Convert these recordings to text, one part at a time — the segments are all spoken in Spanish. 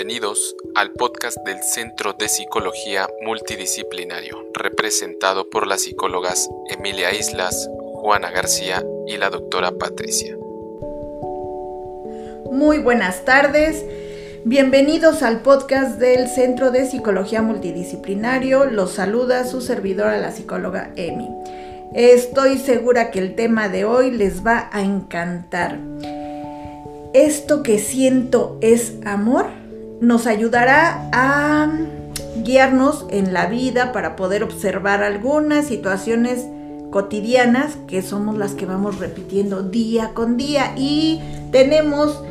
Bienvenidos al podcast del Centro de Psicología Multidisciplinario, representado por las psicólogas Emilia Islas, Juana García y la doctora Patricia. Muy buenas tardes. Bienvenidos al podcast del Centro de Psicología Multidisciplinario. Los saluda su servidora, la psicóloga Emi. Estoy segura que el tema de hoy les va a encantar. Esto que siento es amor nos ayudará a guiarnos en la vida para poder observar algunas situaciones cotidianas que somos las que vamos repitiendo día con día y tenemos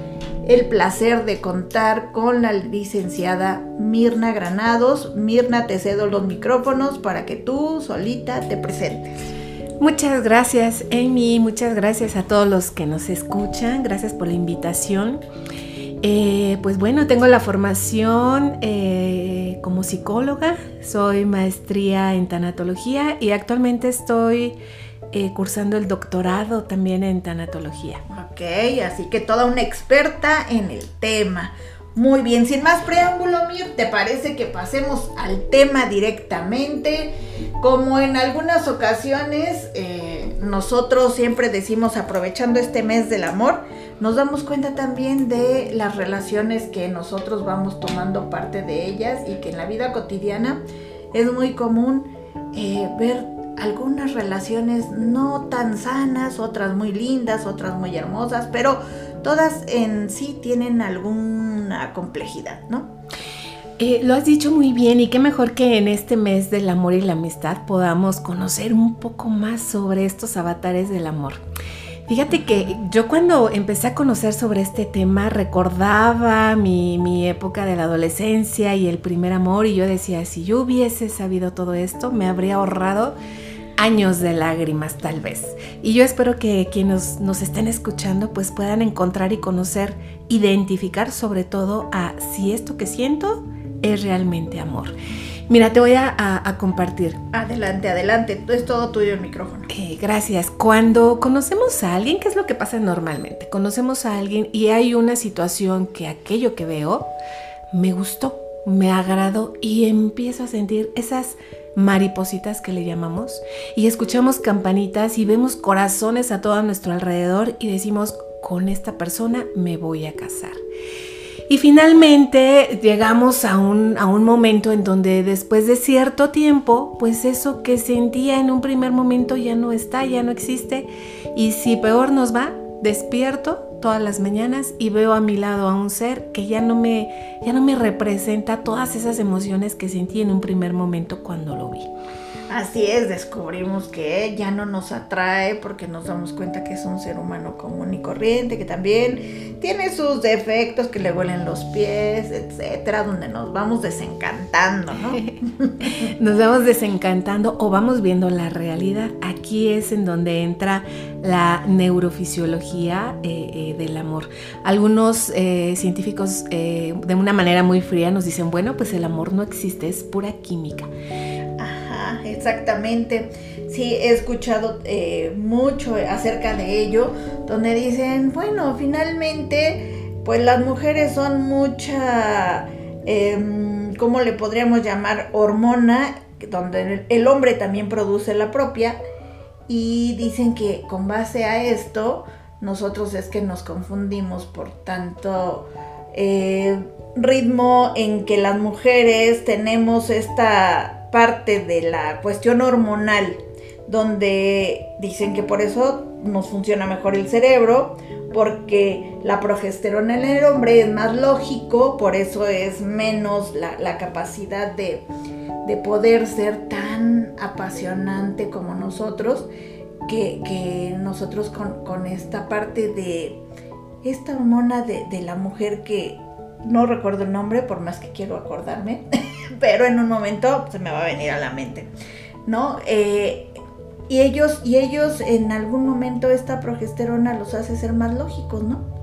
el placer de contar con la licenciada Mirna Granados. Mirna, te cedo los micrófonos para que tú solita te presentes. Muchas gracias, Amy. Muchas gracias a todos los que nos escuchan. Gracias por la invitación. Eh, pues bueno, tengo la formación eh, como psicóloga, soy maestría en tanatología y actualmente estoy eh, cursando el doctorado también en tanatología. Ok, así que toda una experta en el tema. Muy bien, sin más preámbulo, Mir, ¿te parece que pasemos al tema directamente? Como en algunas ocasiones nosotros siempre decimos aprovechando este mes del amor, nos damos cuenta también de las relaciones que nosotros vamos tomando parte de ellas y que en la vida cotidiana es muy común eh, ver algunas relaciones no tan sanas, otras muy lindas, otras muy hermosas, pero todas en sí tienen alguna complejidad, ¿no? Eh, lo has dicho muy bien y qué mejor que en este mes del amor y la amistad podamos conocer un poco más sobre estos avatares del amor. Fíjate que yo cuando empecé a conocer sobre este tema recordaba mi, mi, época de la adolescencia y el primer amor y yo decía, si yo hubiese sabido todo esto, me habría ahorrado años de lágrimas tal vez. Y yo espero que quienes nos estén escuchando pues puedan encontrar y conocer, identificar sobre todo a si esto que siento es realmente amor. Mira, te voy a, compartir. Adelante, adelante. Es todo tuyo el micrófono. Eh, gracias. Cuando conocemos a alguien, ¿qué es lo que pasa normalmente? Conocemos a alguien y hay una situación que aquello que veo me gustó, me agradó y empiezo a sentir esas maripositas que le llamamos, y escuchamos campanitas y vemos corazones a todo nuestro alrededor y decimos, con esta persona me voy a casar. Y finalmente llegamos a un, a un, momento en donde después de cierto tiempo, pues eso que sentía en un primer momento ya no está, ya no existe. Y si peor nos va, despierto todas las mañanas y veo a mi lado a un ser que ya no me ya no me representa todas esas emociones que sentí en un primer momento cuando lo vi. Así es, descubrimos que ya no nos atrae porque nos damos cuenta que es un ser humano común y corriente, que también tiene sus defectos, que le huelen los pies, etcétera, donde nos vamos desencantando, ¿no? nos vamos desencantando o vamos viendo la realidad. Aquí es en donde entra la neurofisiología eh, eh, del amor. Algunos eh, científicos de una manera muy fría nos dicen, bueno, pues el amor no existe, es pura química exactamente. Sí, he escuchado eh, mucho acerca de ello, donde dicen, bueno, finalmente, pues las mujeres son mucha, eh, ¿cómo le podríamos llamar? Hormona, donde el hombre también produce la propia, y dicen que con base a esto, nosotros es que nos confundimos por tanto eh, ritmo en que las mujeres tenemos esta parte de la cuestión hormonal, donde dicen que por eso nos funciona mejor el cerebro, porque la progesterona en el hombre es más lógico, por eso es menos la, capacidad de, poder ser tan apasionante como nosotros, que, nosotros con, esta parte de esta hormona de, de la mujer que no recuerdo el nombre, por más que quiero acordarme. pero en un momento se me va a venir a la mente, ¿no? Eh, y ellos, y ellos en algún momento esta progesterona los hace ser más lógicos, ¿no?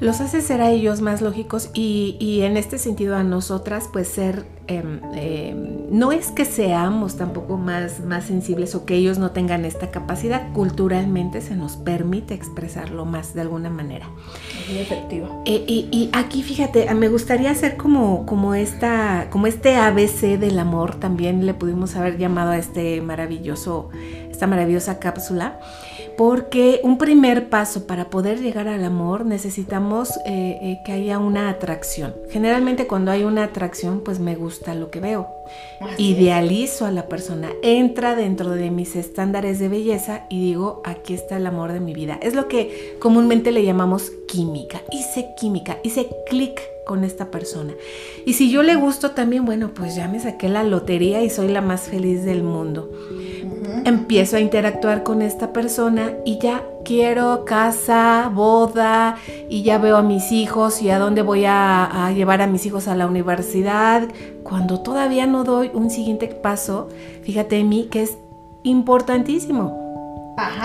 Los hace ser a ellos más lógicos y, y en este sentido a nosotras pues ser Em, em, no es que seamos tampoco más, más sensibles o que ellos no tengan esta capacidad, culturalmente se nos permite expresarlo más de alguna manera. Muy efectivo. Eh, y, aquí fíjate, me gustaría hacer como, como, esta, como este ABC del amor, también le pudimos haber llamado a este maravilloso, esta maravillosa cápsula porque un primer paso para poder llegar al amor necesitamos eh, eh, que haya una atracción. Generalmente cuando hay una atracción, pues me gusta lo que veo. Idealizo a la persona, entra dentro de mis estándares de belleza y digo, aquí está el amor de mi vida. Es lo que comúnmente le llamamos química. Hice química, hice clic con esta persona. Y si yo le gusto también, bueno, pues ya me saqué la lotería y soy la más feliz del mundo empiezo a interactuar con esta persona y ya quiero casa, boda y ya veo a mis hijos y a dónde voy a, llevar a mis hijos a la universidad. Cuando todavía no doy un siguiente paso, fíjate en mí que es importantísimo.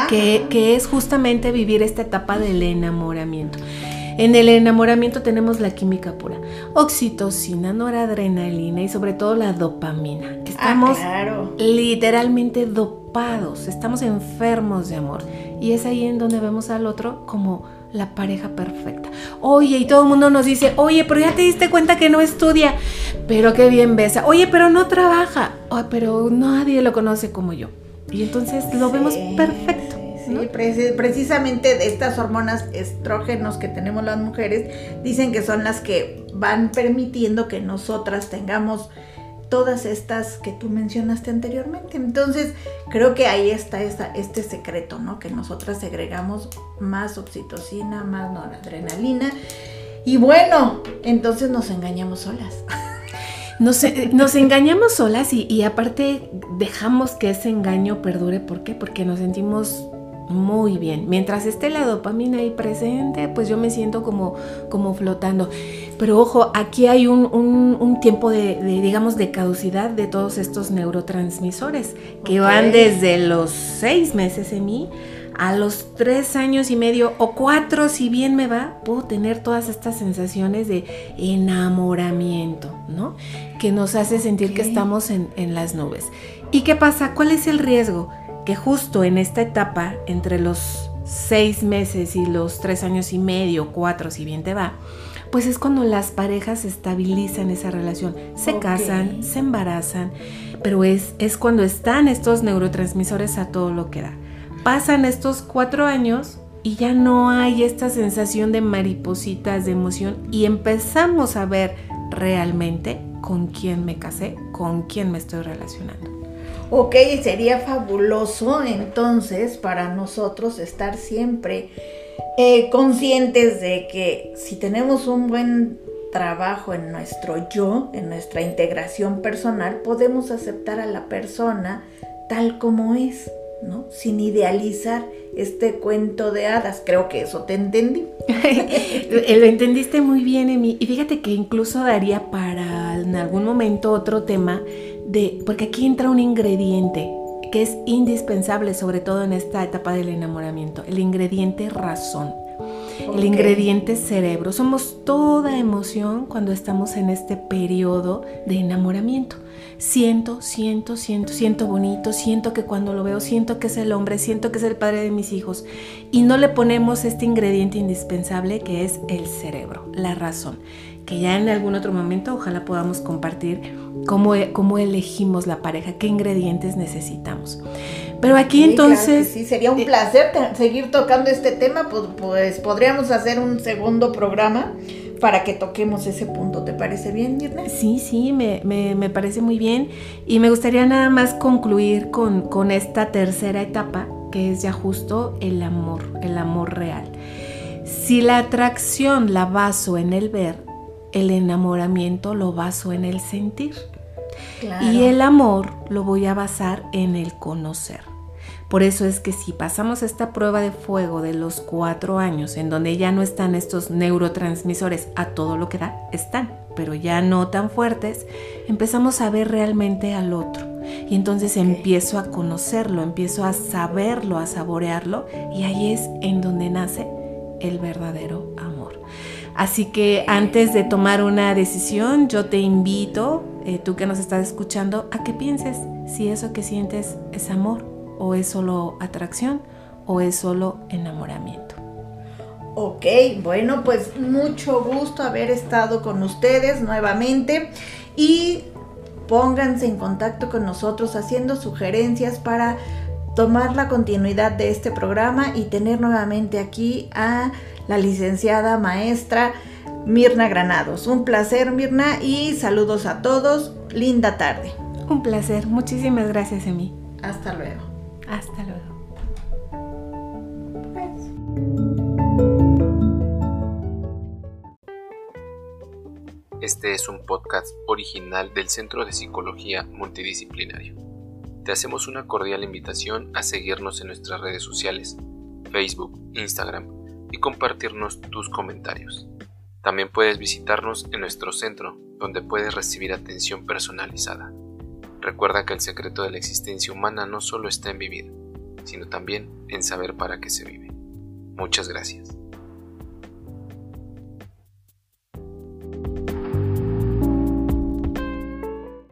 que, que es justamente vivir esta etapa del enamoramiento. En el enamoramiento tenemos la química pura, oxitocina, noradrenalina y sobre todo la dopamina. Ah, estamos literalmente dopados, estamos enfermos de amor. Y es ahí en donde vemos al otro como la pareja perfecta. Oye, y todo el mundo nos dice, oye, pero ya te diste cuenta que no estudia, pero qué bien besa. Oye, pero no trabaja, pero nadie lo conoce como yo. Y entonces lo vemos perfecto. Sí, precisamente de estas hormonas estrógenos que tenemos las mujeres, dicen que son las que van permitiendo que nosotras tengamos todas estas que tú mencionaste anteriormente. Entonces, creo que ahí está este secreto, ¿no? Que nosotras segregamos más oxitocina, más noradrenalina. Y bueno, entonces nos engañamos solas. Nos, nos engañamos solas y, y, aparte dejamos que ese engaño perdure. ¿Por qué? Porque nos sentimos muy bien. Mientras esté la dopamina ahí presente, pues yo me siento como, como flotando. Pero ojo, aquí hay un, tiempo de, digamos, de caducidad de todos estos neurotransmisores que van desde los seis meses en mí a los tres años y medio o cuatro, si bien me va, puedo tener todas estas sensaciones de enamoramiento, ¿no? Que nos hace sentir que estamos en, en las nubes. ¿Y qué pasa? ¿Cuál es el riesgo? Que justo en esta etapa, entre los seis meses y los tres años y medio, cuatro si bien te va, pues es cuando las parejas estabilizan esa relación, se casan, se embarazan, pero es, es cuando están estos neurotransmisores a todo lo que da. Pasan estos cuatro años y ya no hay esta sensación de maripositas de emoción y empezamos a ver realmente con quién me casé, con quién me estoy relacionando. Ok, sería fabuloso entonces para nosotros estar siempre eh, conscientes de que si tenemos un buen trabajo en nuestro yo, en nuestra integración personal, podemos aceptar a la persona tal como es, ¿no? Sin idealizar este cuento de hadas. Creo que eso te entendí. Lo entendiste muy bien, Emi. Y fíjate que incluso daría para en algún momento otro tema porque aquí entra un ingrediente que es indispensable, sobre todo en esta etapa del enamoramiento, el ingrediente razón. El ingrediente cerebro. Somos toda emoción cuando estamos en este periodo de enamoramiento. Siento, siento, siento, siento bonito, siento que cuando lo veo, siento que es el hombre, siento que es el padre de mis hijos. Y no le ponemos este ingrediente indispensable que es el cerebro, la razón que ya en algún otro momento ojalá podamos compartir cómo, e, cómo elegimos la pareja, qué ingredientes necesitamos. Pero aquí entonces... sí, sería un placer seguir tocando este tema, pues, pues, podríamos hacer un segundo programa para que toquemos ese punto. ¿Te parece bien, Mirna? Sí, sí, me, me, parece muy bien. Y me gustaría nada más concluir con, con esta tercera etapa, que es ya justo el amor, el amor real. Si la atracción la baso en el ver, el enamoramiento lo baso en el sentir. Y el amor lo voy a basar en el conocer. Por eso es que si pasamos esta prueba de fuego de los cuatro años, en donde ya no están estos neurotransmisores a todo lo que da, están, pero ya no tan fuertes, empezamos a ver realmente al otro. Y entonces empiezo a conocerlo, empiezo a saberlo, a saborearlo, y ahí es en donde nace el verdadero amor. Así que antes de tomar una decisión, yo te invito, eh, tú que nos estás escuchando, a que pienses si eso que sientes es amor o es solo atracción o es solo enamoramiento. Ok, bueno, pues mucho gusto haber estado con ustedes nuevamente y pónganse en contacto con nosotros haciendo sugerencias para tomar la continuidad de este programa y tener nuevamente aquí a la licenciada maestra Mirna Granados. Un placer Mirna y saludos a todos. Linda tarde. Un placer. Muchísimas gracias, Emi. Hasta luego. Hasta luego. Este es un podcast original del Centro de Psicología Multidisciplinario. Te hacemos una cordial invitación a seguirnos en nuestras redes sociales, Facebook, Instagram y compartirnos tus comentarios. También puedes visitarnos en nuestro centro, donde puedes recibir atención personalizada. Recuerda que el secreto de la existencia humana no solo está en vivir, sino también en saber para qué se vive. Muchas gracias.